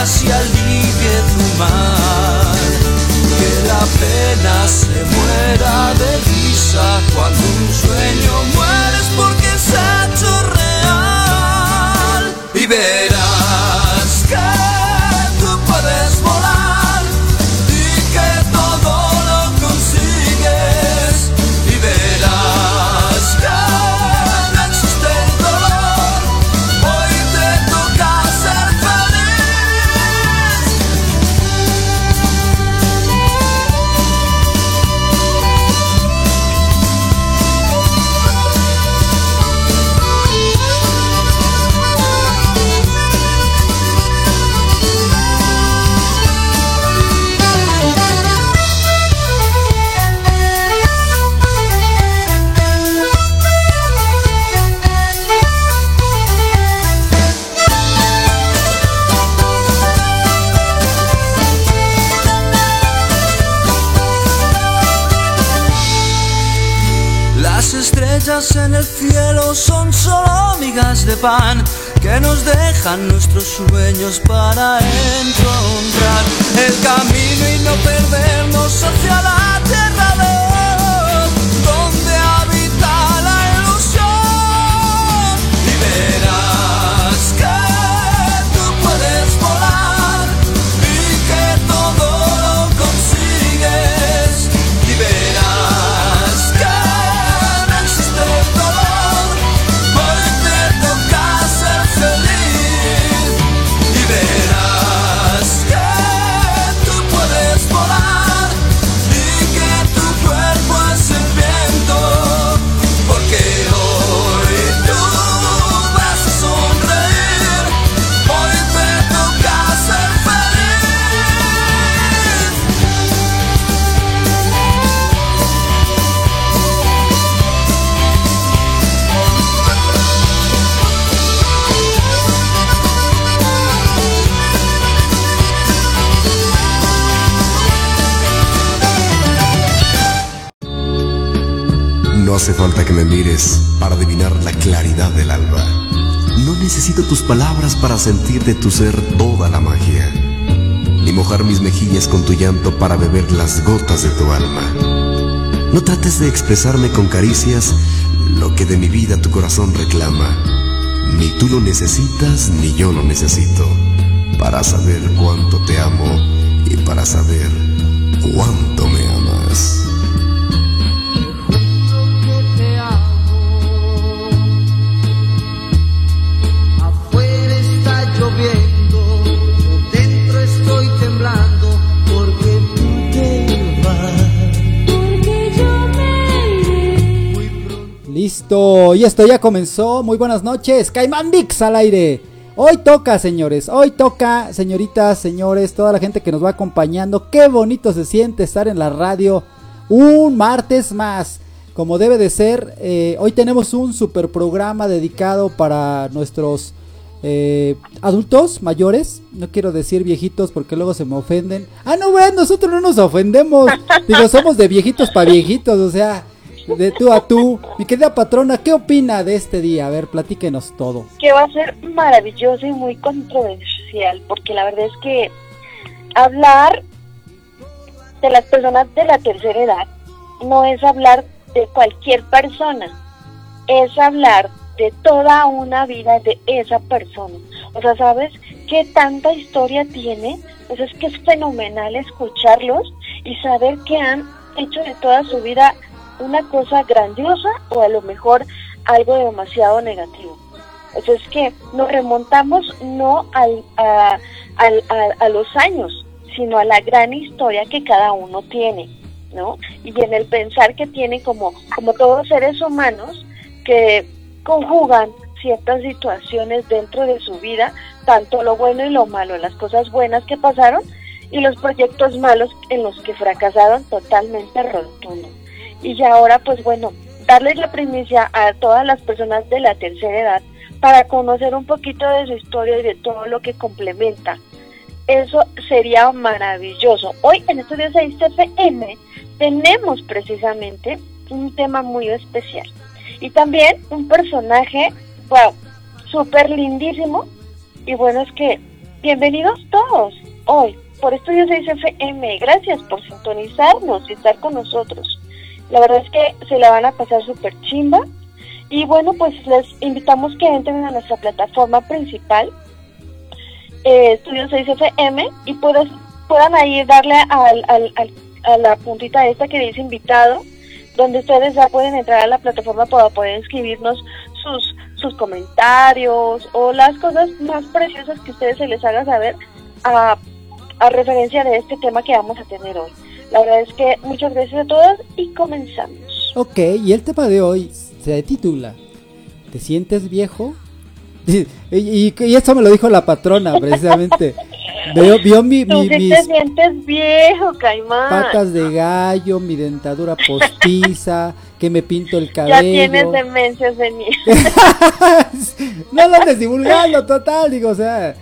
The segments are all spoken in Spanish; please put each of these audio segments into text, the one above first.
dudas y alivie tu mal. Que la pena se muera pan que nos dejan nuestros sueños para encontrar el camino y no perdernos hacia la que me mires para adivinar la claridad del alba. No necesito tus palabras para sentir de tu ser toda la magia. Ni mojar mis mejillas con tu llanto para beber las gotas de tu alma. No trates de expresarme con caricias lo que de mi vida tu corazón reclama. Ni tú lo necesitas ni yo lo necesito. Para saber cuánto te amo y para saber cuánto me Y esto ya comenzó. Muy buenas noches, Caimán Mix al aire. Hoy toca, señores, hoy toca, señoritas, señores, toda la gente que nos va acompañando. Qué bonito se siente estar en la radio un martes más. Como debe de ser, eh, hoy tenemos un super programa dedicado para nuestros eh, adultos mayores. No quiero decir viejitos porque luego se me ofenden. Ah, no, vean, nosotros no nos ofendemos. Digo, somos de viejitos para viejitos, o sea, de tú a tú. Mi querida patrona, ¿qué opina de este día? A ver, platíquenos todo. que va a ser maravilloso y muy controversial, porque la verdad es que hablar de las personas de la tercera edad no es hablar de cualquier persona, es hablar de toda una vida de esa persona. O sea, ¿sabes qué tanta historia tiene? Pues es que es fenomenal escucharlos y saber que han hecho de toda su vida una cosa grandiosa o a lo mejor algo demasiado negativo. Entonces es que nos remontamos no al, a los años, sino a la gran historia que cada uno tiene, ¿no? Y en el pensar que tiene como, como todos seres humanos que conjugan ciertas situaciones dentro de su vida, tanto lo bueno y lo malo, las cosas buenas que pasaron y los proyectos malos en los que fracasaron totalmente rotundo. Y ahora, pues bueno, darles la primicia a todas las personas de la tercera edad para conocer un poquito de su historia y de todo lo que complementa. Eso sería maravilloso. Hoy en Estudios 6 CFM tenemos precisamente un tema muy especial. Y también un personaje, wow, súper lindísimo. Y bueno, es que bienvenidos todos hoy por Estudios 6 FM. Gracias por sintonizarnos y estar con nosotros. La verdad es que se la van a pasar súper chimba. Y bueno, pues les invitamos que entren a nuestra plataforma principal, eh, Estudios 6 FM, y puedas, puedan ahí darle al, a la puntita esta que dice invitado, donde ustedes ya pueden entrar a la plataforma para poder escribirnos sus, sus comentarios o las cosas más preciosas que ustedes se les haga saber a, a referencia de este tema que vamos a tener hoy. La verdad es que muchas gracias a todos y comenzamos. Ok, y el tema de hoy se titula ¿Te sientes viejo? Y, y, y esto me lo dijo la patrona precisamente. Veo, vio mi, mi- mis te sientes viejo, Caimán. patas de gallo, mi dentadura postiza, que me pinto el ya cabello. tienes demencia senil. no lo andes divulgando, total, digo, o sea,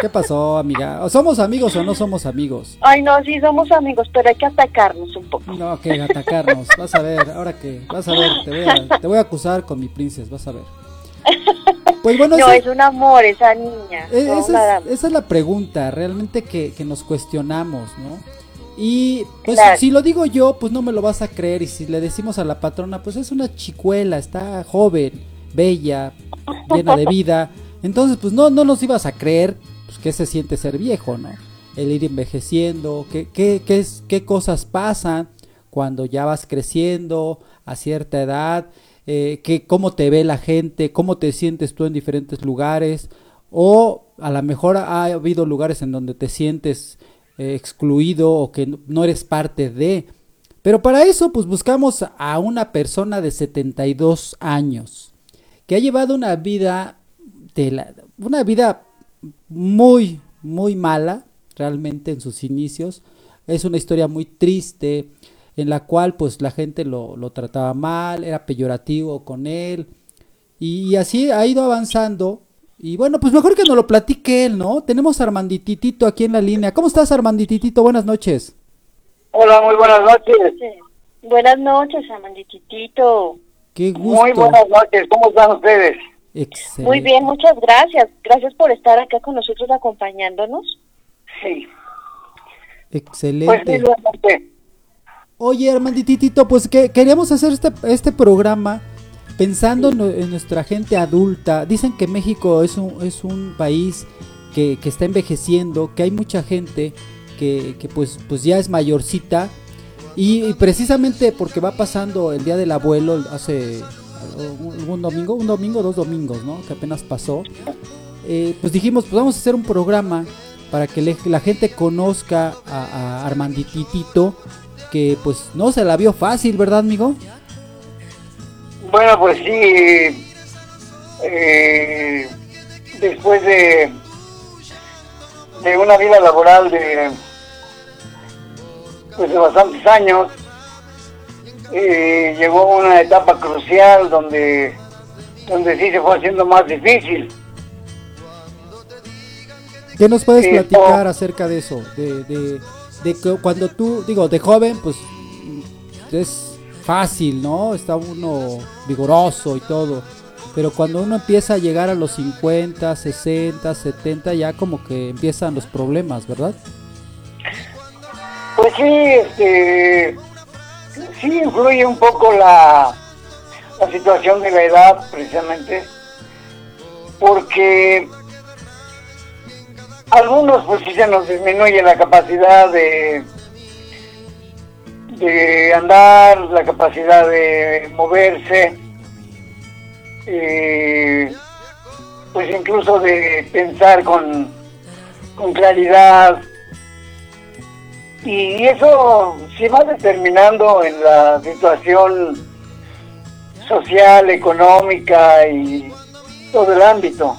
¿qué pasó, amiga? ¿O somos amigos o no somos amigos? Ay, no, sí somos amigos, pero hay que atacarnos un poco. No, que atacarnos, vas a ver, ahora que, vas a ver, te voy a, te voy a acusar con mi princesa, vas a ver. Pues bueno, No, esa- es un amor esa niña. E- no, esa, es, esa es la pregunta realmente que, que nos cuestionamos, ¿no? Y pues Claro. si lo digo yo, pues no me lo vas a creer. Y si le decimos a la patrona, pues es una chicuela, está joven, bella, llena de vida. Entonces, pues no, no nos ibas a creer pues, que se siente ser viejo, ¿no? El ir envejeciendo, qué, qué, qué, qué cosas pasan cuando ya vas creciendo a cierta edad, eh, que, cómo te ve la gente, cómo te sientes tú en diferentes lugares, o a lo mejor ha habido lugares en donde te sientes eh, excluido o que no eres parte de. Pero para eso, pues buscamos a una persona de 72 años que ha llevado una vida de la- una vida muy muy mala realmente en sus inicios. Es una historia muy triste en la cual pues la gente lo, lo trataba mal, era peyorativo con él y así ha ido avanzando. Y bueno, pues mejor que nos lo platique él, ¿no? Tenemos a Armandititito aquí en la línea. ¿Cómo estás, Armandititito? Buenas noches. Hola, muy buenas noches. Buenas noches, Amandititito. Qué gusto. Muy buenas noches. ¿Cómo están ustedes? Excelente. Muy bien, muchas gracias. Gracias por estar acá con nosotros acompañándonos. Sí. Pues Excelente. realmente. Oye, Armandititito, pues que queríamos hacer este, este programa pensando en, en nuestra gente adulta. Dicen que México es un, es un país que, que está envejeciendo, que hay mucha gente que, que pues, pues ya es mayorcita. Y, y precisamente porque va pasando el Día del Abuelo hace un domingo, un domingo, dos domingos, ¿no? Que apenas pasó. eh, pues dijimos, pues vamos a hacer un programa para que la gente conozca a, a Armandititito, que pues no se la vio fácil, ¿verdad, amigo? Bueno, pues sí. eh, después de, de una vida laboral de, pues de bastantes años, eh, llegó una etapa crucial donde, donde sí se fue haciendo más difícil. ¿Qué nos puedes platicar acerca de eso? De, de, de que cuando tú, digo, de joven, pues es fácil, ¿no? Está uno vigoroso y todo. Pero cuando uno empieza a llegar a los 50, 60, 70, ya como que empiezan los problemas, ¿verdad? Pues sí, este, sí influye un poco la, la situación de la edad precisamente, porque algunos pues sí se nos disminuye la capacidad de de andar, la capacidad de moverse, eh, pues incluso de pensar con, con claridad. Y eso se va determinando en la situación social, económica y todo el ámbito.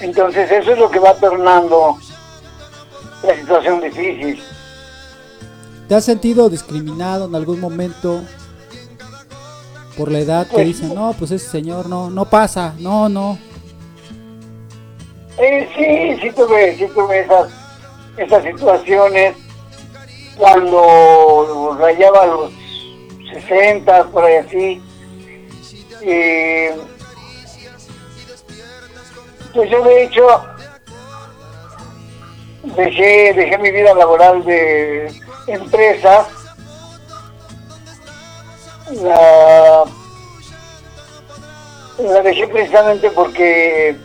Entonces eso es lo que va tornando la situación difícil. ¿Te has sentido discriminado en algún momento por la edad que Pues- dicen, no, pues ese señor no, no pasa, no, no? Eh, sí, sí tuve, sí tuve esas, esas situaciones cuando rayaba los 60, por ahí así. Eh, pues yo de hecho dejé, dejé mi vida laboral de empresa. La, la dejé precisamente porque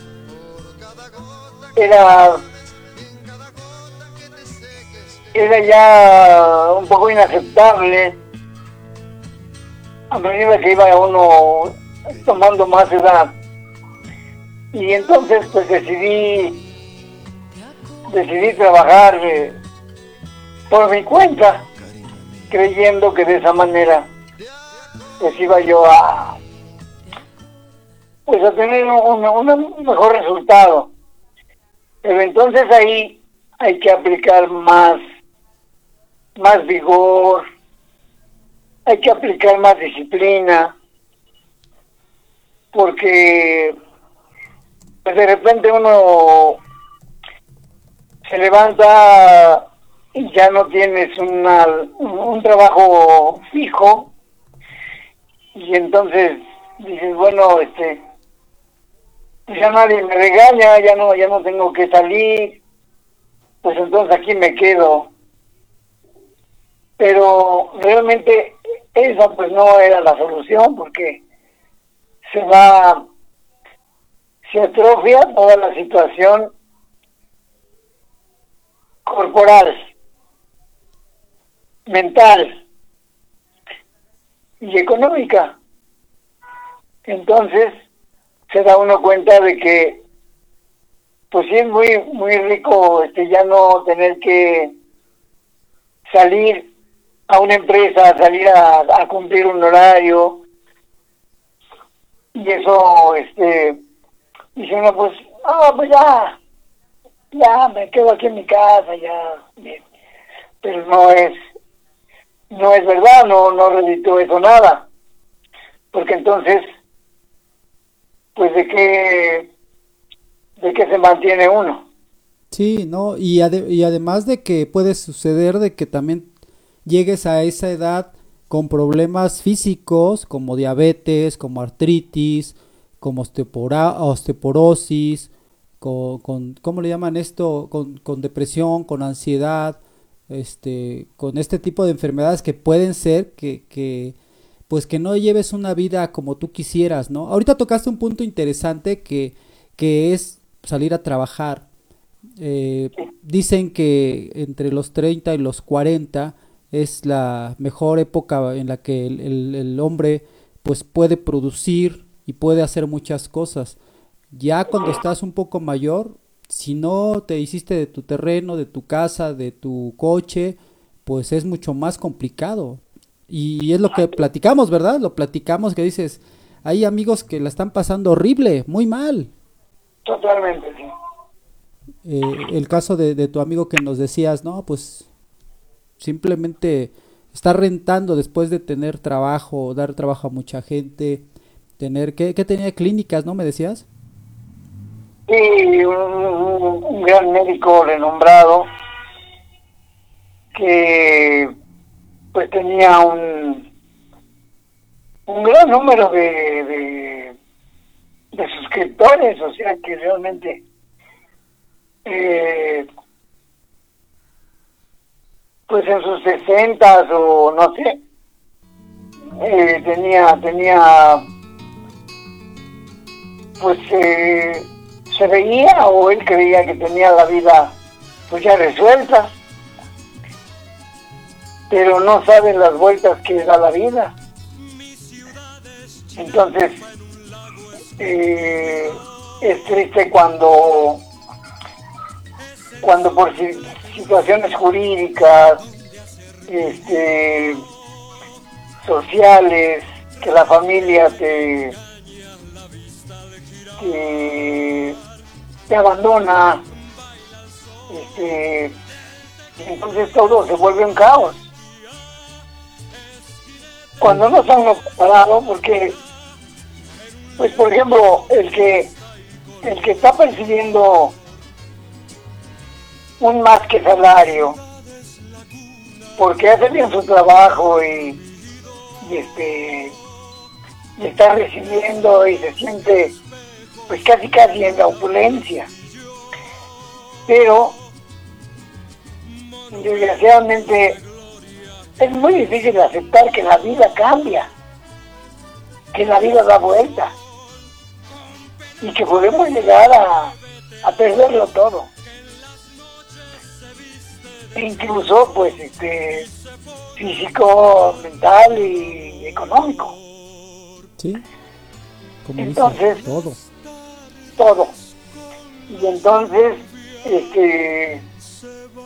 era era ya un poco inaceptable. A medida que iba uno tomando más edad. Y entonces pues decidí decidí trabajar eh, por mi cuenta creyendo que de esa manera pues iba yo a pues a tener un, un- un mejor resultado. Pero entonces ahí hay que aplicar más, más vigor, hay que aplicar más disciplina, porque pues de repente uno se levanta y ya no tienes una, un, trabajo fijo y entonces dices, bueno, este, pues ya nadie me regaña, ya no, ya no tengo que salir, pues entonces aquí me quedo. Pero realmente esa pues no era la solución porque se va, se atrofia toda la situación corporal, mental y económica. Entonces, se da uno cuenta de que pues sí es muy muy rico este ya no tener que salir a una empresa salir a, cumplir un horario. Y eso este dice pues ah pues ya ya me quedo aquí en mi casa ya bien pero no es no es verdad no no reditúa eso nada. Porque entonces pues de qué de qué se mantiene uno Sí, ¿no? Y, y además de que puede suceder de que también llegues a esa edad con problemas físicos como diabetes, como artritis, como osteoporosis, con, con- ¿cómo le llaman esto? Con, con depresión, con ansiedad, este, con este tipo de enfermedades que pueden ser que, que, pues que no lleves una vida como tú quisieras, ¿no? Ahorita tocaste un punto interesante que, que es salir a trabajar. Eh, dicen que entre los 30 y los 40 es la mejor época en la que el, el- el hombre pues puede producir y puede hacer muchas cosas. Ya cuando estás un poco mayor, si no te hiciste de tu terreno, de tu casa, de tu coche, pues es mucho más complicado. Y es lo que platicamos, ¿verdad? Lo platicamos que dices, hay amigos que la están pasando horrible, muy mal. totalmente sí Eh, el caso de, de tu amigo que nos decías, no, pues simplemente está rentando después de tener trabajo, dar trabajo a mucha gente, tener, ¿qué, qué tenía clínicas, no me decías? un- un gran médico renombrado que pues tenía un un gran número de, de, de suscriptores, o sea que realmente eh, pues en sus sesentas o no sé, eh, tenía, tenía, pues eh, se veía o él creía que tenía la vida pues ya resuelta, pero no sabe las vueltas que da la vida. Entonces, eh, es triste cuando, cuando por situaciones jurídicas, este, sociales, que la familia te, te, abandona, este, entonces todo se vuelve un caos. Cuando no están preparados, porque, pues por ejemplo, el que, el que está percibiendo un más que salario, porque hace bien su trabajo y, y este y está recibiendo y se siente pues casi casi en la opulencia. Pero desgraciadamente es muy difícil aceptar que la vida cambia que la vida da vuelta y que podemos llegar a, a perderlo todo E incluso pues este físico mental y económico Sí. Como dice, Entonces- todo. todo. Y entonces, este,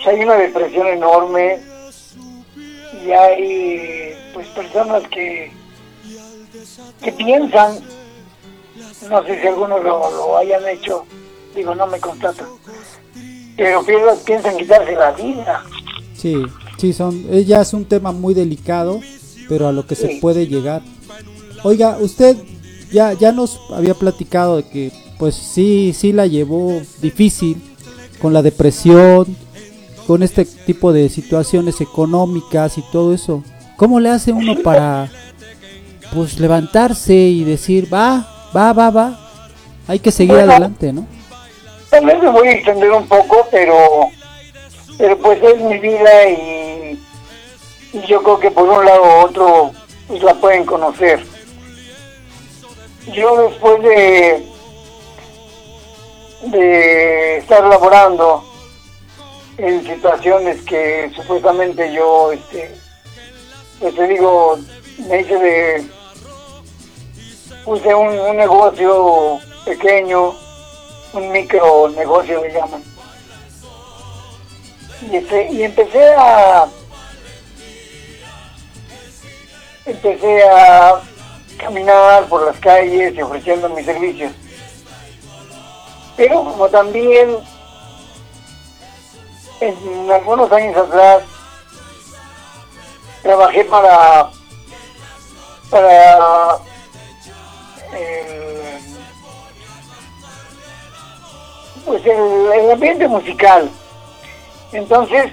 hay una depresión enorme y hay pues personas que, que piensan, no sé si algunos lo, lo hayan hecho, digo, no me constatan, pero piensan, quitarse la vida. Sí, sí, son, eh, ya es un tema muy delicado, pero a lo que se puede llegar. Oiga, usted ya, ya nos había platicado de que, pues sí, sí la llevó difícil con la depresión, con este tipo de situaciones económicas y todo eso. ¿Cómo le hace uno para, pues, levantarse y decir, va, va, va, va, hay que seguir adelante, ¿no? Tal vez me voy a extender un poco, pero, pero pues es mi vida y, yo creo que por un lado u otro pues la pueden conocer. Yo después de, de estar laborando en situaciones que supuestamente yo, este, pues te digo, me hice de, puse un negocio pequeño, un micro negocio le llaman. Y, este, y empecé a empecé a caminar por las calles y ofreciendo mis servicios. Pero como también en algunos años atrás trabajé para para el, el ambiente musical. Entonces,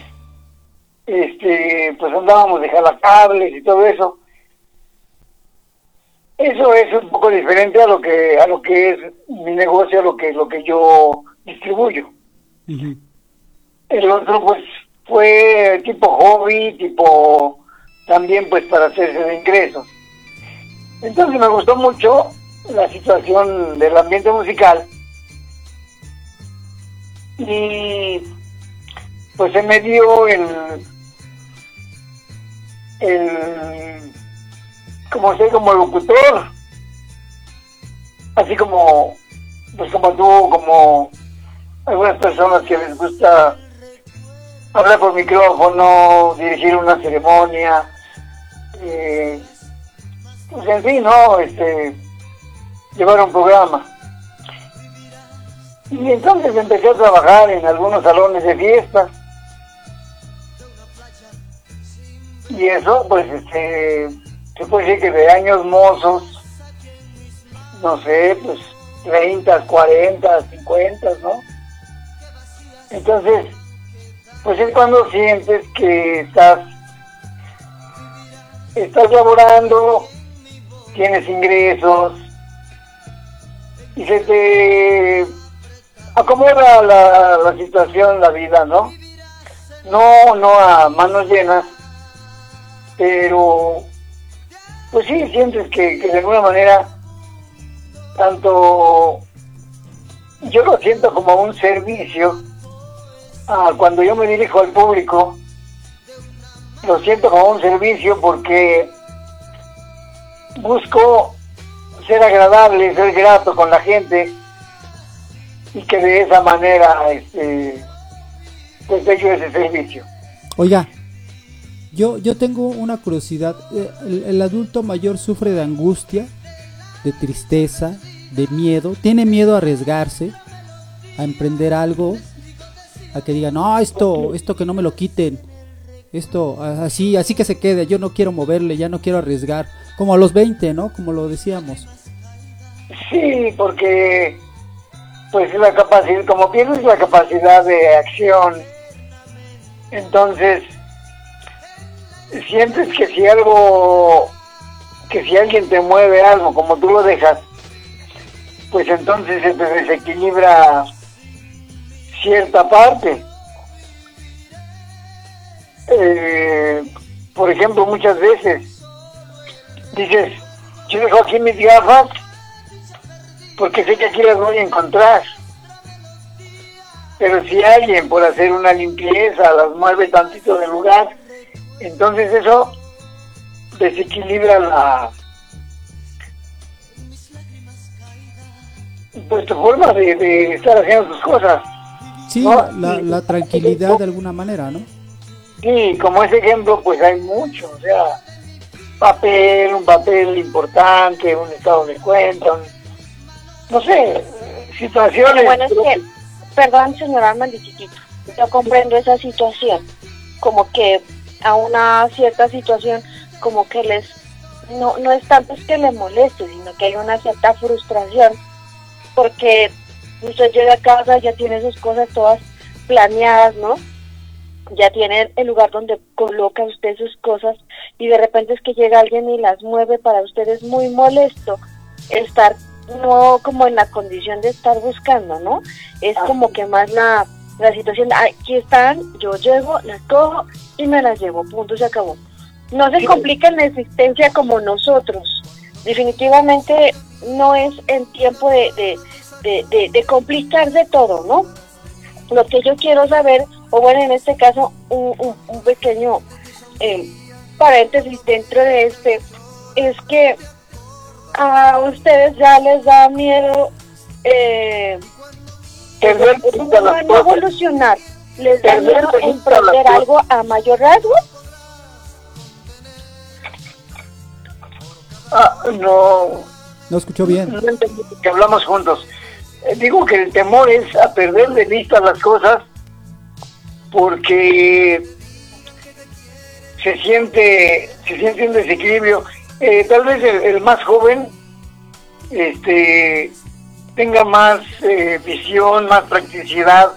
este, pues andábamos de jalacables y todo eso. Eso es un poco diferente a lo que a lo que es mi negocio, a lo que lo que yo distribuyo. El otro pues fue tipo hobby, tipo también pues para hacerse de ingresos. Entonces me gustó mucho la situación del ambiente musical y pues se me dio el el como ser como locutor. Así como pues como tú como algunas personas que les gusta hablar por micrófono dirigir una ceremonia eh, pues en fin no este llevar un programa y entonces empecé a trabajar en algunos salones de fiestas. Y eso, pues, este, se puede decir que de años mozos, no sé, pues, 30, 40, 50, ¿no? Entonces, pues es cuando sientes que estás, estás laborando, tienes ingresos, y se te acomoda la, la situación, la vida, ¿no? No, no a manos llenas, pero pues sí, sientes que, que de alguna manera, tanto yo lo siento como un servicio, ah, cuando yo me dirijo al público, lo siento como un servicio porque busco ser agradable, ser grato con la gente y que de esa manera este, pues ese servicio. Oiga, yo, yo tengo una curiosidad. Eh, El, el adulto mayor sufre de angustia, de tristeza, de miedo. Tiene miedo a arriesgarse, a emprender algo, a que diga, no, esto, esto que no me lo quiten. Esto, así, así que se quede. Yo no quiero moverle, ya no quiero arriesgar. Como a los 20, ¿no? Como lo decíamos. Sí, porque pues la capacidad, como pierdes la capacidad de acción, entonces sientes que si algo, que si alguien te mueve algo, como tú lo dejas, pues entonces se te desequilibra cierta parte. Eh, por ejemplo, muchas veces dices, yo dejo aquí mis gafas porque sé que aquí las voy a encontrar. Pero si alguien por hacer una limpieza las mueve tantito del lugar, entonces eso desequilibra la pues tu forma de, de estar haciendo tus cosas. Sí, No, la, tranquilidad de alguna manera, ¿no? Sí, como ese ejemplo, pues hay mucho, o sea, papel, un papel importante, un estado de cuenta, un- no sé, situaciones. Bueno, es que, perdón, señor Armando Chiquito, yo comprendo esa situación, como que a una cierta situación, como que les, no, no es tanto es que le moleste, sino que hay una cierta frustración, porque usted llega a casa, ya tiene sus cosas todas planeadas, ¿no? Ya tiene el lugar donde coloca usted sus cosas y de repente es que llega alguien y las mueve, para usted es muy molesto estar no como en la condición de estar buscando, ¿no? Es Ah, como que más la, la situación, de, "Ay, aquí están, yo llego, las cojo y me las llevo, punto, se acabó. No se complica en la existencia como nosotros. Definitivamente no es en tiempo de, de, de, de, de complicarse todo, ¿no? Lo que yo quiero saber, o bueno, en este caso, un, un, un pequeño eh, paréntesis dentro de este, es que a ustedes ya les da miedo eh, Perder no, no evolucionar, les da miedo emprender algo a mayor rasgo. Ah, no, No escuchó bien. no entendí que hablamos juntos. Eh, digo que el temor es a perder de vista las cosas porque se siente se siente un desequilibrio. Eh, tal vez el, el más joven este tenga más eh, visión, más practicidad,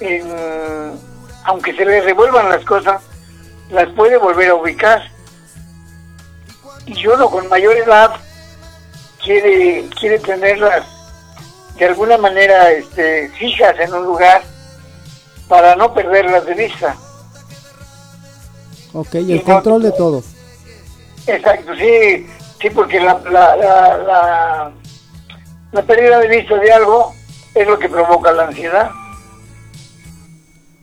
en, aunque se le revuelvan las cosas, las puede volver a ubicar. Y uno con mayor edad quiere quiere tenerlas de alguna manera este, fijas en un lugar para no perderlas de vista. Ok, y el control de todo. Exacto, sí, sí, porque la, la, la, la, la pérdida de vista de algo es lo que provoca la ansiedad.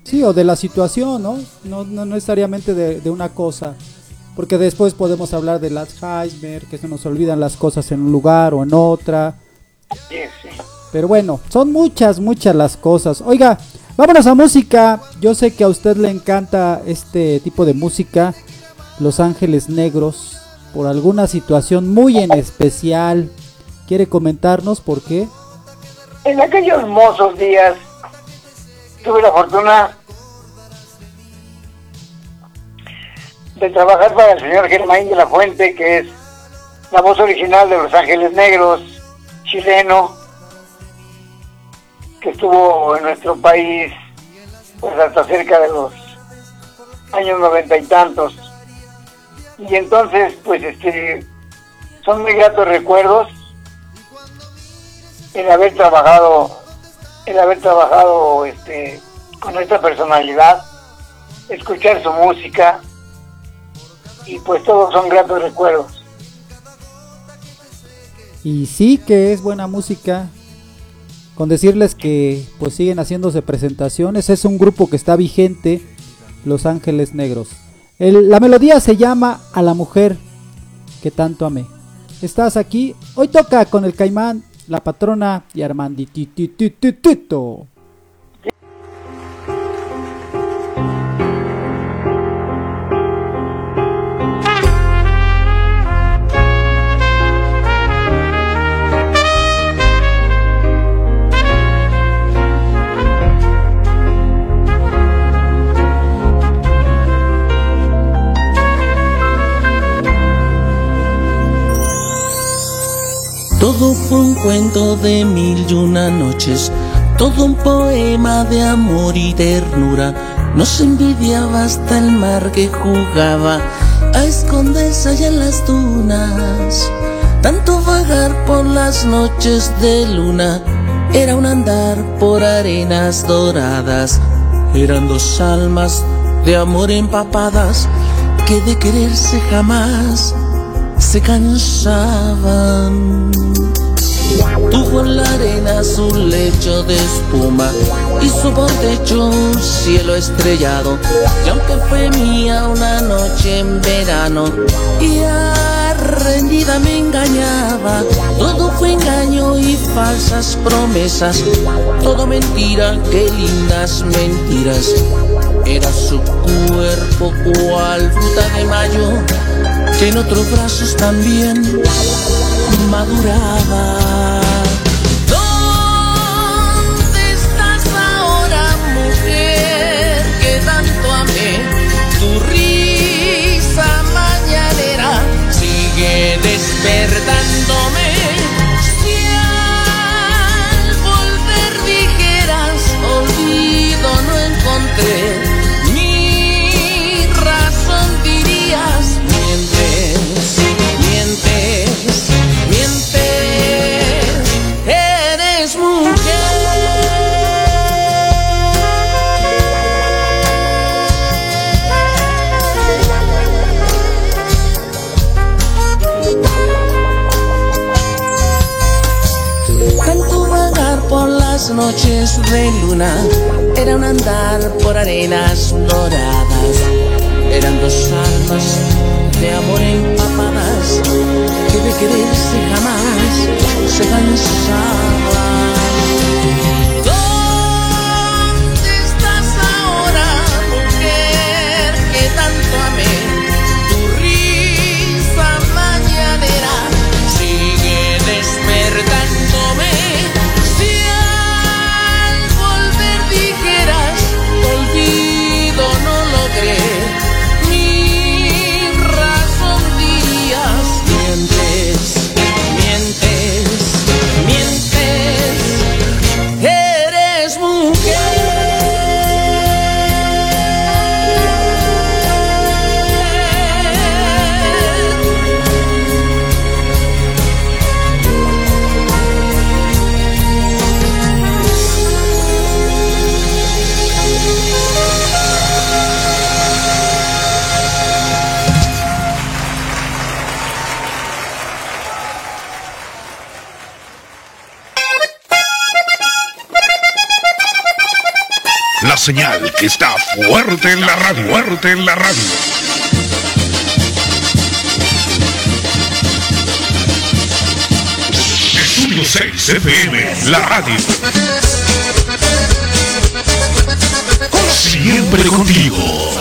Sí, o de la situación, ¿no? No, no necesariamente de, de una cosa. Porque después podemos hablar de las Alzheimer, que se nos olvidan las cosas en un lugar o en otra. Sí, sí. Pero bueno, son muchas, muchas las cosas. Oiga, vámonos a música. Yo sé que a usted le encanta este tipo de música. Los Ángeles Negros. Por alguna situación muy en especial. ¿Quiere comentarnos por qué? En aquellos mozos días tuve la fortuna de trabajar para el señor Germain de la Fuente, que es la voz original de Los Ángeles Negros, chileno, que estuvo en nuestro país pues hasta cerca de los años noventa y tantos. Y entonces, pues este, son muy gratos recuerdos el haber trabajado el haber trabajado este con esta personalidad escuchar su música y pues todos son gratos recuerdos Y sí que es buena música. Con decirles que pues siguen haciéndose presentaciones. Es un grupo que está vigente. Los Ángeles Negros. La melodía se llama A la mujer que tanto amé. Estás aquí. Hoy toca con el Caimán, la patrona y Armandititititito. Cuento de mil y una noches, todo un poema de amor y ternura. Nos envidiaba hasta el mar que jugaba a esconderse allá en las dunas. Tanto vagar por las noches de luna era un andar por arenas doradas. Eran dos almas de amor empapadas que de quererse jamás se cansaban. Tuvo en la arena su lecho de espuma y su techo un cielo estrellado. Y aunque fue mía una noche en verano y rendida me engañaba, todo fue engaño y falsas promesas, todo mentira, qué lindas mentiras. Era su cuerpo cual fruta de mayo que en otros brazos también maduraba. Que está fuerte en la radio, fuerte en la radio. Estudio 6 FM, la radio. Siempre contigo.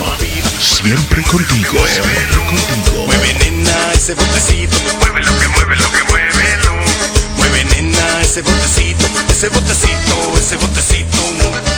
Siempre contigo. Siempre contigo. Mueve nena ese botecito, mueve lo que mueve lo que muévelo. Mueve nena ese botecito, ese botecito, ese botecito.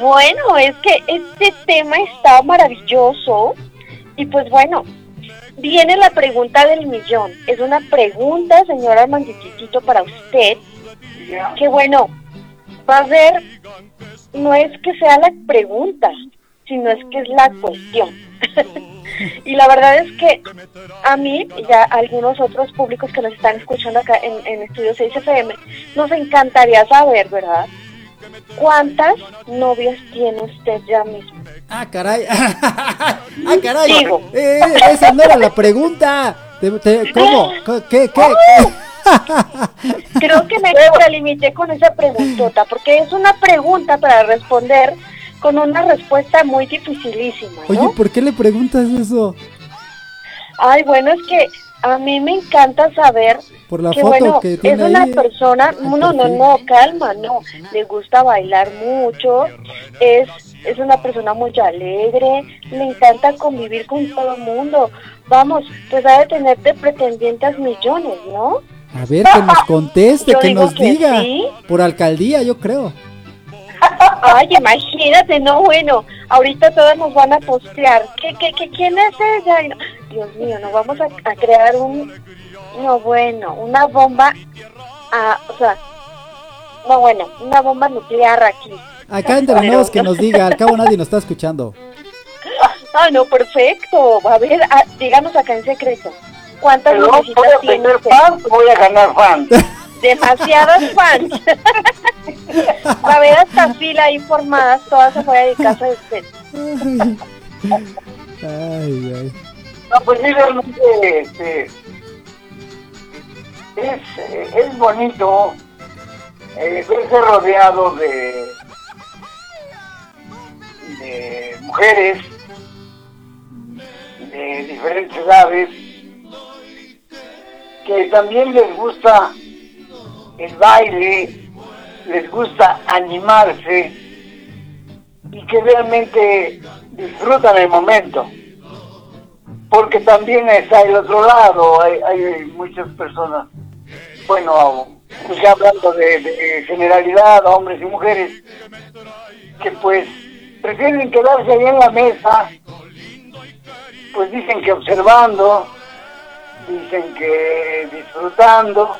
bueno, es que este tema está maravilloso. Y pues bueno, viene la pregunta del millón. Es una pregunta, señora Armanditito, para usted. Que bueno, va a ser, no es que sea la pregunta, sino es que es la cuestión. y la verdad es que a mí y a algunos otros públicos que nos están escuchando acá en, en Estudio 6 FM, nos encantaría saber, ¿verdad? ¿Cuántas novias tiene usted ya mismo? Ah, caray. ah, caray. Digo. Eh, esa no era la pregunta. ¿Cómo? ¿Qué? ¿Qué? Creo que me extralimité con esa preguntota, porque es una pregunta para responder con una respuesta muy dificilísima, ¿no? Oye, ¿por qué le preguntas eso? Ay, bueno, es que a mí me encanta saber Por la que, foto bueno, que es tiene una ahí. persona, no, no, no, calma, no, le gusta bailar mucho, es, es una persona muy alegre, le encanta convivir con todo el mundo, vamos, pues ha de tener de pretendientes millones, ¿no? A ver, que nos conteste, que nos que diga. sí. Por alcaldía, yo creo. Ay, imagínate, no, bueno, ahorita todos nos van a postear. ¿Qué, qué, qué, ¿Quién es ella? Y no- Dios mío, nos vamos a, a crear un, no, bueno, una bomba, ah, o sea, no, bueno, una bomba nuclear aquí. Acá entre nos que nos diga, al cabo nadie nos está escuchando. Ah, no, perfecto. A ver, ah, díganos acá en secreto. ¿Cuántas noviecitas voy a tener fans, voy a ganar fans. Demasiadas fans. Va a haber hasta fila ahí formadas, todas afuera de casa de usted. Ay, ay. No, pues sí, realmente este, es, es bonito eh, verse rodeado de, de mujeres de diferentes edades que también les gusta el baile, les gusta animarse y que realmente disfrutan el momento. Porque también está el otro lado, hay, hay muchas personas, bueno, pues ya hablando de, de generalidad, hombres y mujeres, que pues prefieren quedarse ahí en la mesa, pues dicen que observando, dicen que disfrutando,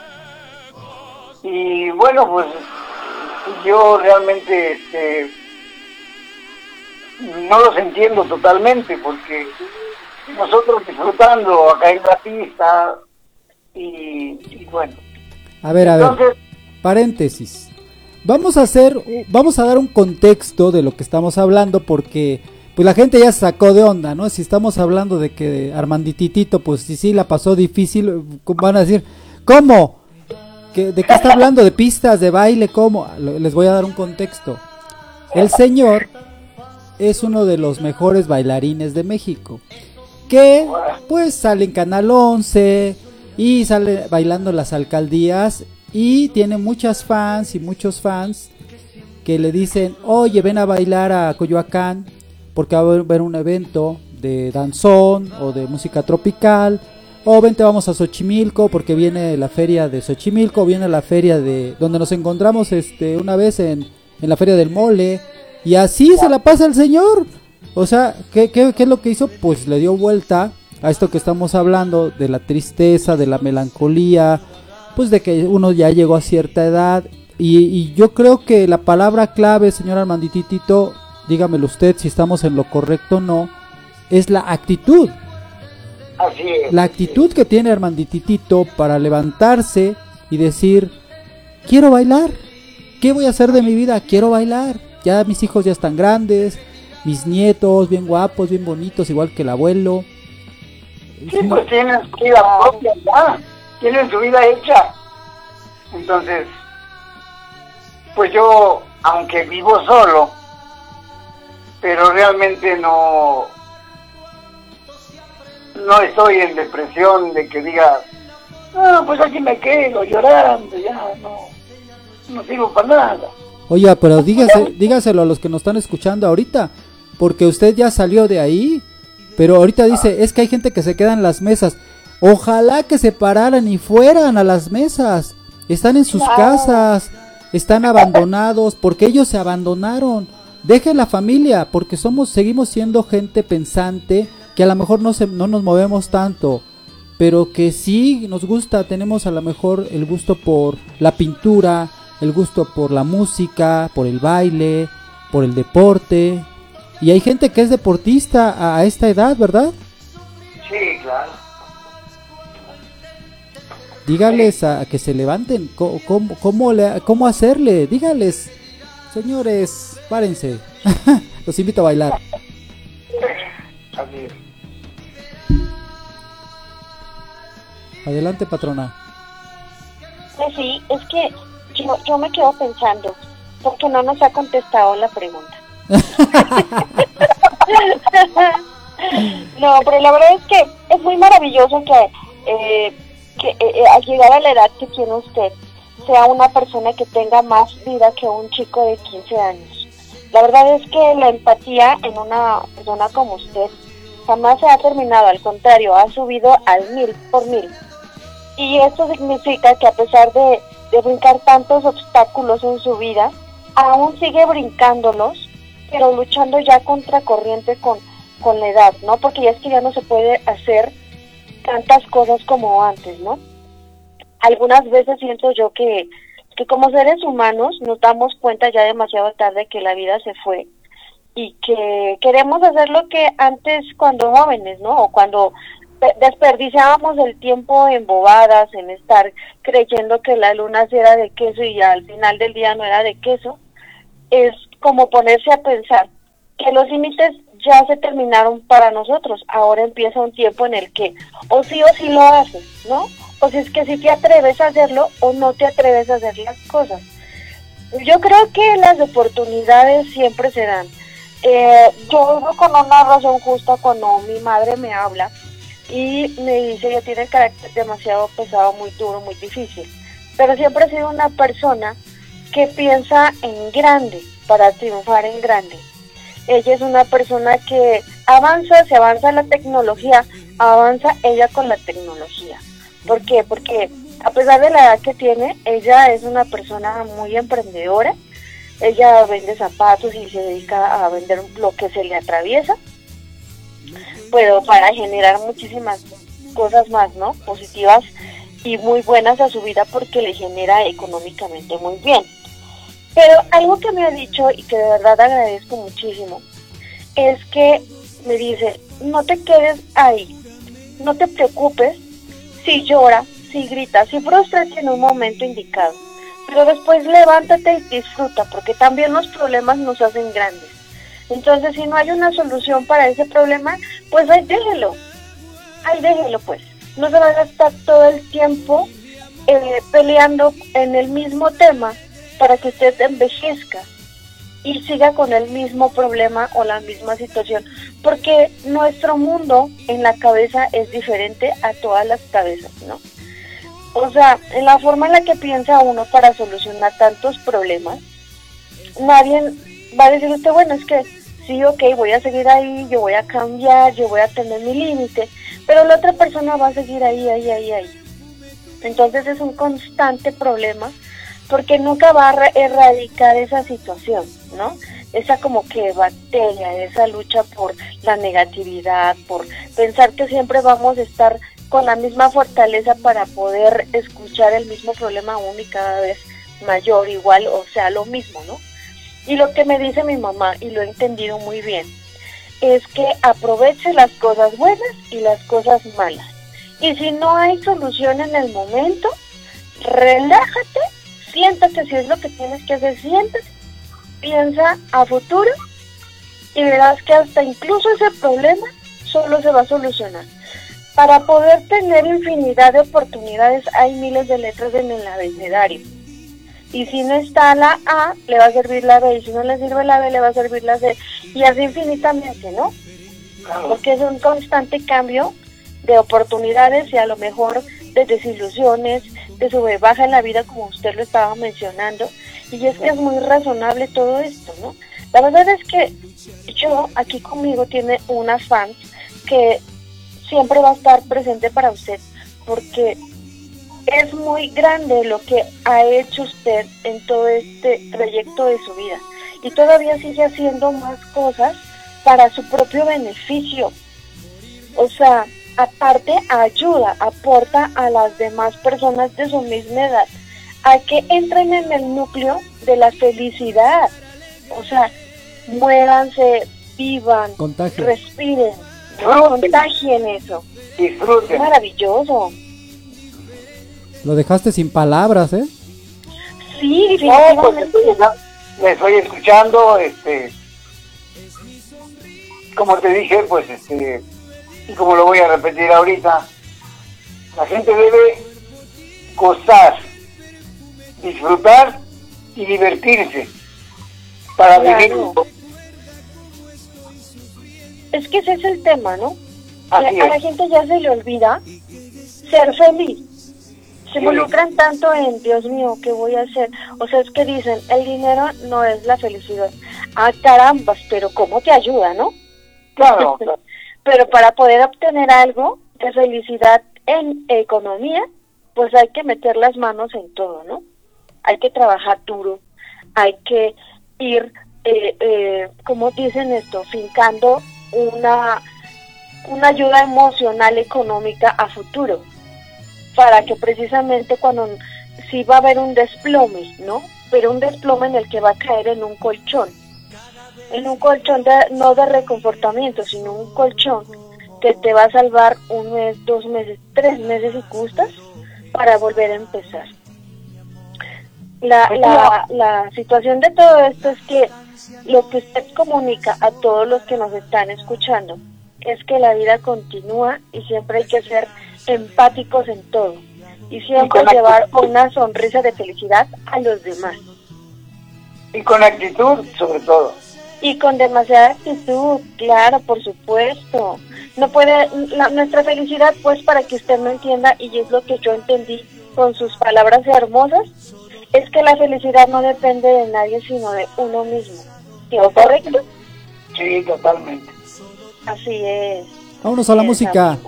y bueno, pues yo realmente este, no los entiendo totalmente, porque nosotros disfrutando acá en la pista y, y bueno A ver, a ver. entonces Paréntesis. Vamos a hacer, vamos a dar un contexto de lo que estamos hablando porque pues la gente ya se sacó de onda, ¿no? Si estamos hablando de que Armandititito, pues si sí la pasó difícil, van a decir, ¿cómo? ¿Qué- ¿De qué está hablando? ¿De pistas, de baile? ¿Cómo? Lo- Les voy a dar un contexto. El señor es uno de los mejores bailarines de México. Que pues sale en Canal 11 y sale bailando las alcaldías y tiene muchas fans y muchos fans que le dicen, oye, ven a bailar a Coyoacán porque va a haber un evento de danzón o de música tropical. O vente, vamos a Xochimilco porque viene la feria de Xochimilco, viene la feria de donde nos encontramos este una vez en, en la feria del mole. Y así se la pasa el señor. O sea, ¿qué, qué, qué es lo que hizo? Pues le dio vuelta a esto que estamos hablando, de la tristeza, de la melancolía, pues de que uno ya llegó a cierta edad. Y, y yo creo que la palabra clave, señor Armandititito, dígamelo usted si estamos en lo correcto o no, es la actitud. Así es La actitud que tiene Armandititito para levantarse y decir, quiero bailar. ¿Qué voy a hacer de mi vida? Quiero bailar. Ya mis hijos ya están grandes, mis nietos bien guapos, bien bonitos, igual que el abuelo. sí, pues tienen su vida propia ya tienen su vida hecha entonces pues yo aunque vivo solo pero realmente no no estoy en depresión de que diga ah pues aquí me quedo llorando ya no no sirvo para nada Oiga, pero dígase, dígaselo a los que nos están escuchando ahorita, porque usted ya salió de ahí, pero ahorita dice, es que hay gente que se queda en las mesas. Ojalá que se pararan y fueran a las mesas. Están en sus casas, están abandonados, porque ellos se abandonaron. deje la familia, porque somos, seguimos siendo gente pensante, que a lo mejor no, se, no nos movemos tanto, pero que sí nos gusta, tenemos a lo mejor el gusto por la pintura, el gusto por la música, por el baile, por el deporte. Y hay gente que es deportista a, a esta edad, ¿verdad? Sí, claro. Dígales a, que se levanten, co- cómo, cómo, le- cómo hacerle, dígales, señores, párense, los invito a bailar. Así es. Adelante, patrona. Pues sí, es que yo, yo me quedo pensando, porque no nos ha contestado la pregunta. no, pero la verdad es que es muy maravilloso que, eh, que eh, eh, al llegar a la edad que tiene usted, sea una persona que tenga más vida que un chico de 15 años. La verdad es que la empatía en una persona como usted jamás se ha terminado, al contrario, ha subido al mil por mil. Y esto significa que a pesar de, brincar tantos obstáculos en su vida, aún sigue brincándolos, pero luchando ya contracorriente con, con la edad, ¿no? Porque ya es que ya no se puede hacer tantas cosas como antes, ¿no? Algunas veces siento yo que, que como seres humanos nos damos cuenta ya demasiado tarde que la vida se fue y que queremos hacer lo que antes cuando jóvenes, ¿no? O cuando pe- desperdiciábamos el tiempo en bobadas, en estar creyendo que la luna sí era de queso y al final del día no era de queso, es como ponerse a pensar que los límites ya se terminaron para nosotros. Ahora empieza un tiempo en el que o sí o sí lo haces, ¿no? O si es que si te atreves a hacerlo o no te atreves a hacer las cosas. Yo creo que las oportunidades siempre se dan. Eh, yo vivo con una razón justa cuando mi madre me habla y me dice que tiene carácter demasiado pesado, muy duro, muy difícil. Pero siempre he sido una persona que piensa en grande, para triunfar en grande. Ella es una persona que avanza, se avanza la tecnología, avanza ella con la tecnología. ¿Por qué? Porque a pesar de la edad que tiene, ella es una persona muy emprendedora. Ella vende zapatos y se dedica a vender lo que se le atraviesa. Pero para generar muchísimas cosas más, ¿no? Positivas y muy buenas a su vida porque le genera económicamente muy bien. Pero algo que me ha dicho y que de verdad agradezco muchísimo es que me dice, no te quedes ahí, no te preocupes si llora, si grita, si frustras en un momento indicado, pero después levántate y disfruta porque también los problemas nos hacen grandes. Entonces, si no hay una solución para ese problema, pues ahí déjelo, ahí déjelo pues. No se va a gastar todo el tiempo eh, peleando en el mismo tema para que usted envejezca y siga con el mismo problema o la misma situación, porque nuestro mundo en la cabeza es diferente a todas las cabezas, ¿no? O sea, en la forma en la que piensa uno para solucionar tantos problemas, nadie va a decir usted, bueno, es que sí, ok, voy a seguir ahí, yo voy a cambiar, yo voy a tener mi límite, pero la otra persona va a seguir ahí, ahí, ahí, ahí. Entonces es un constante problema porque nunca va a ra- erradicar esa situación, ¿no? Esa como que bacteria, esa lucha por la negatividad, por pensar que siempre vamos a estar con la misma fortaleza para poder escuchar el mismo problema aún y cada vez mayor, igual, o sea, lo mismo, ¿no? Y lo que me dice mi mamá, y lo he entendido muy bien, es que aproveche las cosas buenas y las cosas malas. Y si no hay solución en el momento, relájate, siéntate si es lo que tienes que hacer, siéntate, piensa a futuro y verás que hasta incluso ese problema solo se va a solucionar. Para poder tener infinidad de oportunidades hay miles de letras en el abecedario. Y si no está la A, le va a servir la B. Y si no le sirve la B, le va a servir la C. Y así infinitamente, ¿no? Porque es un constante cambio de oportunidades y a lo mejor de desilusiones, de sube baja en la vida, como usted lo estaba mencionando. Y es que es muy razonable todo esto, ¿no? La verdad es que yo, aquí conmigo, tiene una fan que siempre va a estar presente para usted, porque es muy grande lo que ha hecho usted en todo este trayecto de su vida. y todavía sigue haciendo más cosas para su propio beneficio. O sea, aparte ayuda, aporta a las demás personas de su misma edad a que entren en el núcleo de la felicidad. O sea, muéranse, vivan, Contagio. respiren. Contagien eso. Disfruten. Maravilloso. Lo dejaste sin palabras, ¿eh? Sí, No, pues definitivamente. estoy- me estoy escuchando, este, como te dije, pues, este, y como lo voy a repetir ahorita, la gente debe gozar, disfrutar y divertirse para Claro. vivir. Es que ese es el tema, ¿no? Así Que a la gente ya se le olvida ser feliz. Se involucran tanto en, Dios mío, ¿qué voy a hacer? O sea, es que dicen, el dinero no es la felicidad. Ah, carambas, pero ¿cómo te ayuda, no? Claro, claro. Pero para poder obtener algo de felicidad en economía, pues hay que meter las manos en todo, ¿no? Hay que trabajar duro, hay que ir, eh, eh, como dicen esto, fincando una, una ayuda emocional económica a futuro, para que precisamente cuando sí va a haber un desplome, ¿no? Pero un desplome en el que va a caer en un colchón, en un colchón de, no de reconfortamiento, sino un colchón que te va a salvar un mes, dos meses, tres meses y gustas para volver a empezar. La, la, la situación de todo esto es que lo que usted comunica a todos los que nos están escuchando es que la vida continúa y siempre hay que ser empáticos en todo y siempre llevar una sonrisa de felicidad a los demás. Y con actitud, sobre todo. Y con demasiada actitud, claro, por supuesto. No puede, la- nuestra felicidad, pues, para que usted me entienda, y es lo que yo entendí con sus palabras hermosas, es que la felicidad no depende de nadie, sino de uno mismo. ¿Sí, ¿Es correcto? Sí, totalmente. Así es. Vámonos a la música.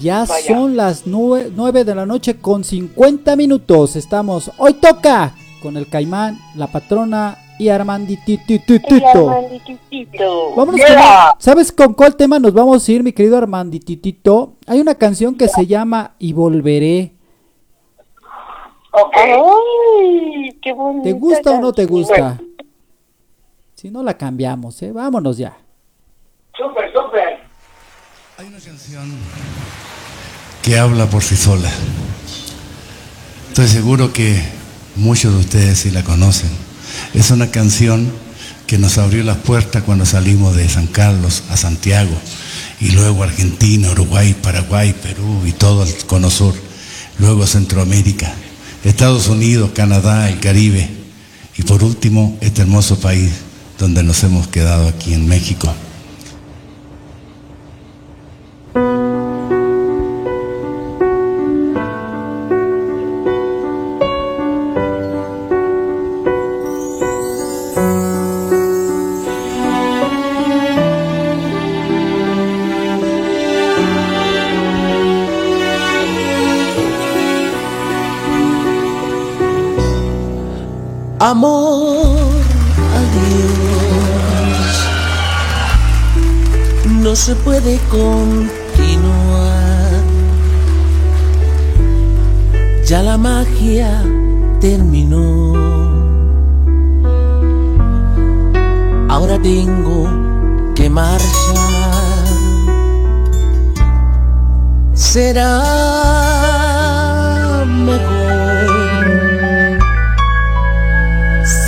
Ya Vaya. son las nue- 9 de la noche con 50 minutos. Estamos hoy toca con el Caimán, la patrona y Armanditititito. Armandititito. Vámonos Yeah. con, ¿Sabes con cuál tema nos vamos a ir, mi querido Armandititito? Hay una canción que se llama Y volveré. Ok. ¡Ay! ¡Qué ¿Te gusta o no te gusta? Si no la cambiamos, ¿eh? Vámonos ya. Súper, súper. Hay una canción que habla por sí sola. Estoy seguro que muchos de ustedes sí la conocen. Es una canción que nos abrió las puertas cuando salimos de San Carlos a Santiago y luego Argentina, Uruguay, Paraguay, Perú y todo el cono sur, luego Centroamérica, Estados Unidos, Canadá, el Caribe y por último este hermoso país donde nos hemos quedado aquí en México.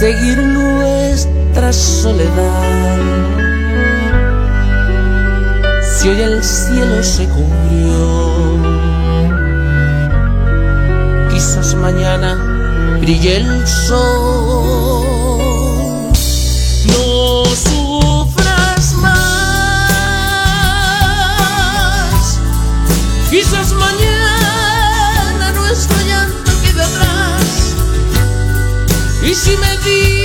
Seguir nuestra soledad. Si hoy el cielo se cubrió, quizás mañana brille el sol. Y si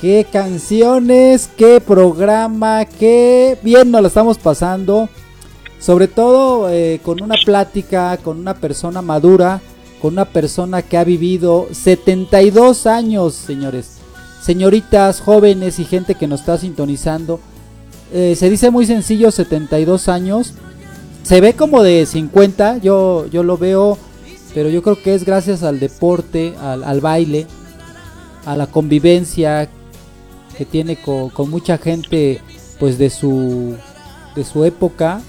Qué canciones, qué programa, qué bien nos la estamos pasando. Sobre todo eh, con una plática, con una persona madura, con una persona que ha vivido 72 años, señores. Señoritas, jóvenes y gente que nos está sintonizando. Eh, se dice muy sencillo 72 años. Se ve como de 50, yo, yo lo veo, pero yo creo que es gracias al deporte, al, al baile, a la convivencia que tiene con, con mucha gente pues de su, de su época.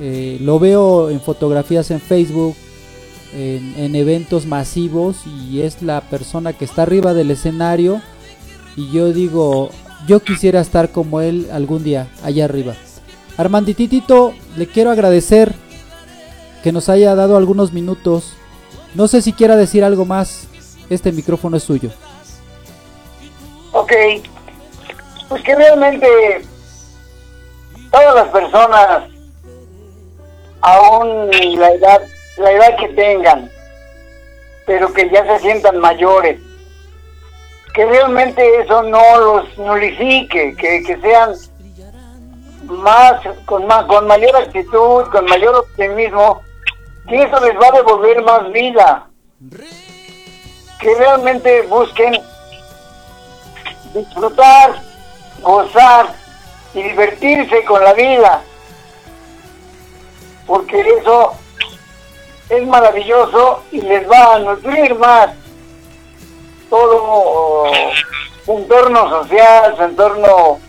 Eh, lo veo en fotografías en Facebook, en, en eventos masivos y es la persona que está arriba del escenario y yo digo, yo quisiera estar como él algún día, allá arriba. Armandititito, le quiero agradecer que nos haya dado algunos minutos. No sé si quiera decir algo más. Este micrófono es suyo. Ok, pues que realmente todas las personas, aún la edad, la edad que tengan, pero que ya se sientan mayores, que realmente eso no los nulifique, que, que sean más con más con mayor actitud, con mayor optimismo, que eso les va a devolver más vida. Que realmente busquen disfrutar, gozar y divertirse con la vida. Porque eso es maravilloso y les va a nutrir más todo su entorno social, su entorno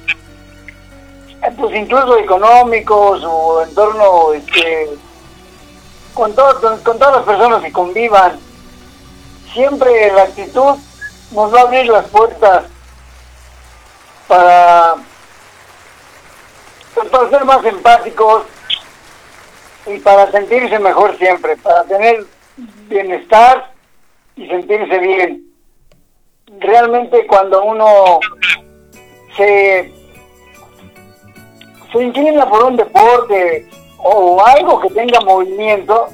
pues incluso económico, su entorno este con, todo, con, todas las personas que convivan. Siempre la actitud nos va a abrir las puertas para, pues, para ser más empáticos y para sentirse mejor siempre, para tener bienestar y sentirse bien. Realmente cuando uno se, se inclina por un deporte o algo que tenga movimiento,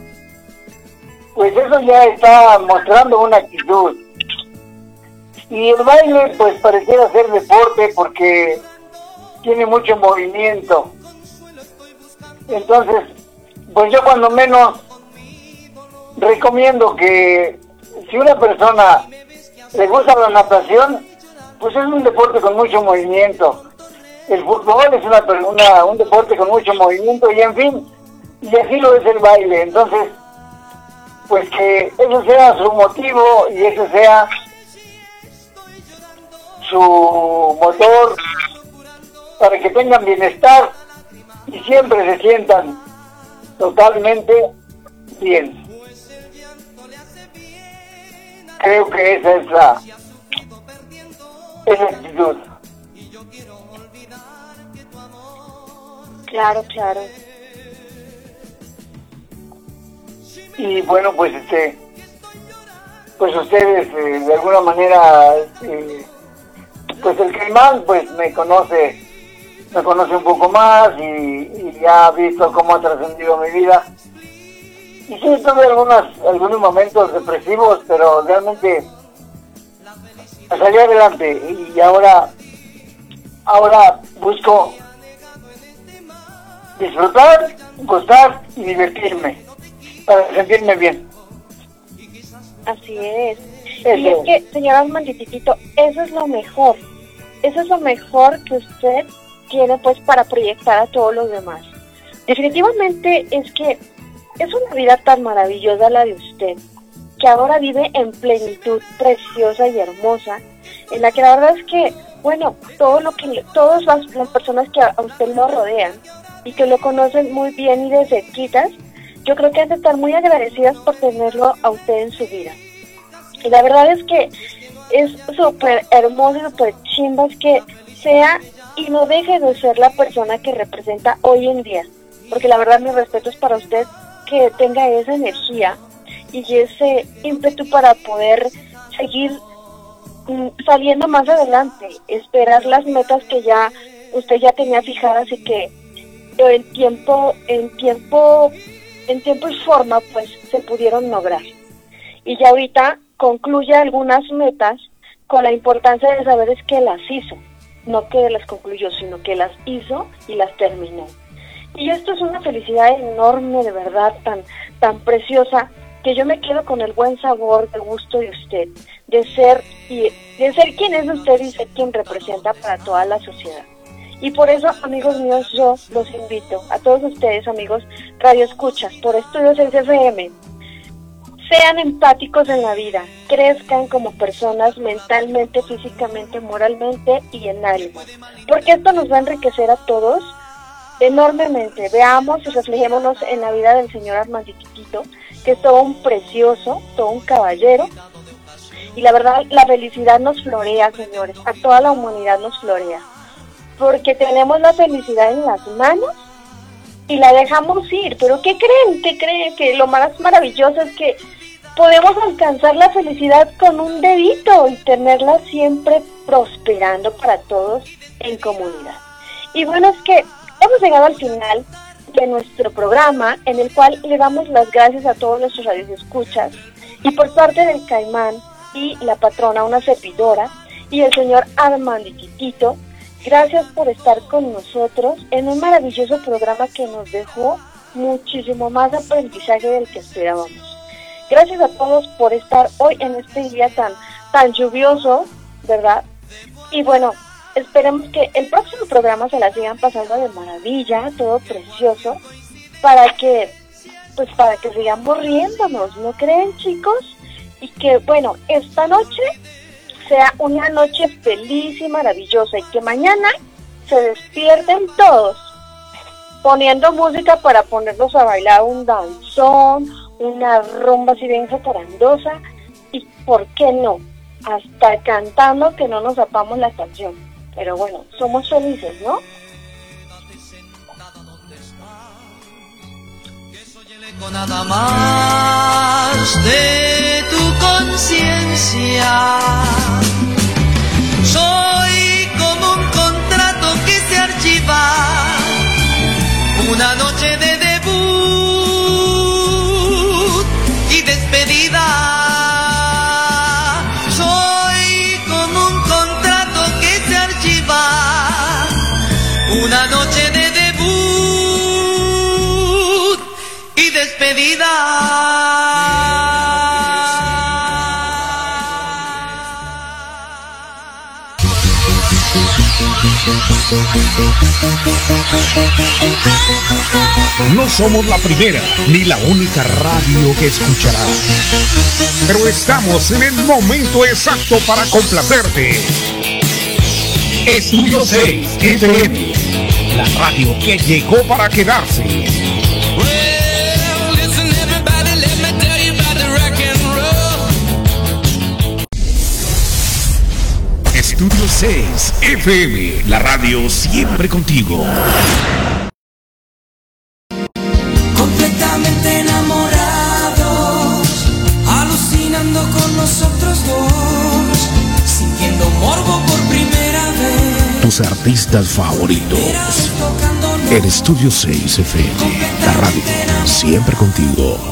pues eso ya está mostrando una actitud. Y el baile pues pareciera ser deporte porque tiene mucho movimiento. Entonces, pues yo cuando menos recomiendo que si una persona le gusta la natación, pues es un deporte con mucho movimiento. El fútbol es una, una, un deporte con mucho movimiento y en fin, y así lo es el baile. Entonces, pues que eso sea su motivo y ese sea su motor para que tengan bienestar y siempre se sientan totalmente bien. Creo que esa es la, esa actitud. Claro, claro. Y bueno, pues este, pues ustedes eh, de alguna manera, eh, pues el Caimán pues me conoce, me conoce un poco más y, y ya ha visto cómo ha trascendido mi vida. Y sí, tuve algunos, algunos momentos depresivos, pero realmente salí adelante y ahora, ahora busco disfrutar, gustar y divertirme para sentirme bien. Así es. Eso Y es que, señora Mandititito, eso es lo mejor. Eso es lo mejor que usted tiene pues para proyectar a todos los demás. Definitivamente es que es una vida tan maravillosa la de usted, que ahora vive en plenitud preciosa y hermosa, en la que la verdad es que, bueno, todo lo que todas las, las personas que a a usted lo rodean y que lo conocen muy bien y de cerquitas, yo creo que han de estar muy agradecidas por tenerlo a usted en su vida. Y la verdad es que es súper hermoso y súper chimbas que sea y no deje de ser la persona que representa hoy en día. Porque la verdad mi respeto es para usted que tenga esa energía y ese ímpetu para poder seguir mm, saliendo más adelante, esperar las metas que ya usted ya tenía fijadas y que en tiempo, en tiempo, en tiempo y forma pues se pudieron lograr. Y ya ahorita concluye algunas metas con la importancia de saber es que las hizo, no que las concluyó, sino que las hizo y las terminó. Y esto es una felicidad enorme, de verdad, tan, tan preciosa, que yo me quedo con el buen sabor de gusto de usted, de ser y de ser quien es usted y ser quien representa para toda la sociedad. Y por eso, amigos míos, yo los invito a todos ustedes, amigos Radio Escuchas, por Estudios FM, sean empáticos en la vida, crezcan como personas mentalmente, físicamente, moralmente y en alma. Porque esto nos va a enriquecer a todos enormemente. Veamos y reflejémonos en la vida del señor Armandiquitito, que es todo un precioso, todo un caballero. Y la verdad, la felicidad nos florea, señores, a toda la humanidad nos florea. Porque tenemos la felicidad en las manos y la dejamos ir. Pero ¿qué creen? ¿Qué creen? Que lo más maravilloso es que podemos alcanzar la felicidad con un dedito y tenerla siempre prosperando para todos en comunidad. Y bueno, es que hemos llegado al final de nuestro programa en el cual le damos las gracias a todos nuestros escuchas y por parte del Caimán y la patrona, una servidora, y el señor Armandiquitito, gracias por estar con nosotros en un maravilloso programa que nos dejó muchísimo más aprendizaje del que esperábamos. Gracias a todos por estar hoy en este día tan, tan lluvioso, ¿verdad? Y bueno, esperemos que el próximo programa se la sigan pasando de maravilla, todo precioso, para que, pues para que sigamos riéndonos, ¿no creen chicos? Y que bueno, esta noche sea una noche feliz y maravillosa y que mañana se despierten todos poniendo música para ponernos a bailar un danzón, una rumba así bien jacarandosa y, ¿por qué no? Hasta cantando que no nos zapamos la canción. Pero bueno, somos felices, ¿no? nada más de tu conciencia. Soy como un contrato que se archiva, una noche de No somos la primera ni la única radio que escucharás. Pero estamos en el momento exacto para complacerte. Estudio 6 FM, la radio que llegó para quedarse. Estudio 6 FM, la radio siempre contigo. completamente enamorados, alucinando con nosotros dos, sintiendo morbo por primera vez. Tus artistas favoritos. En Estudio 6 FM, la radio siempre contigo.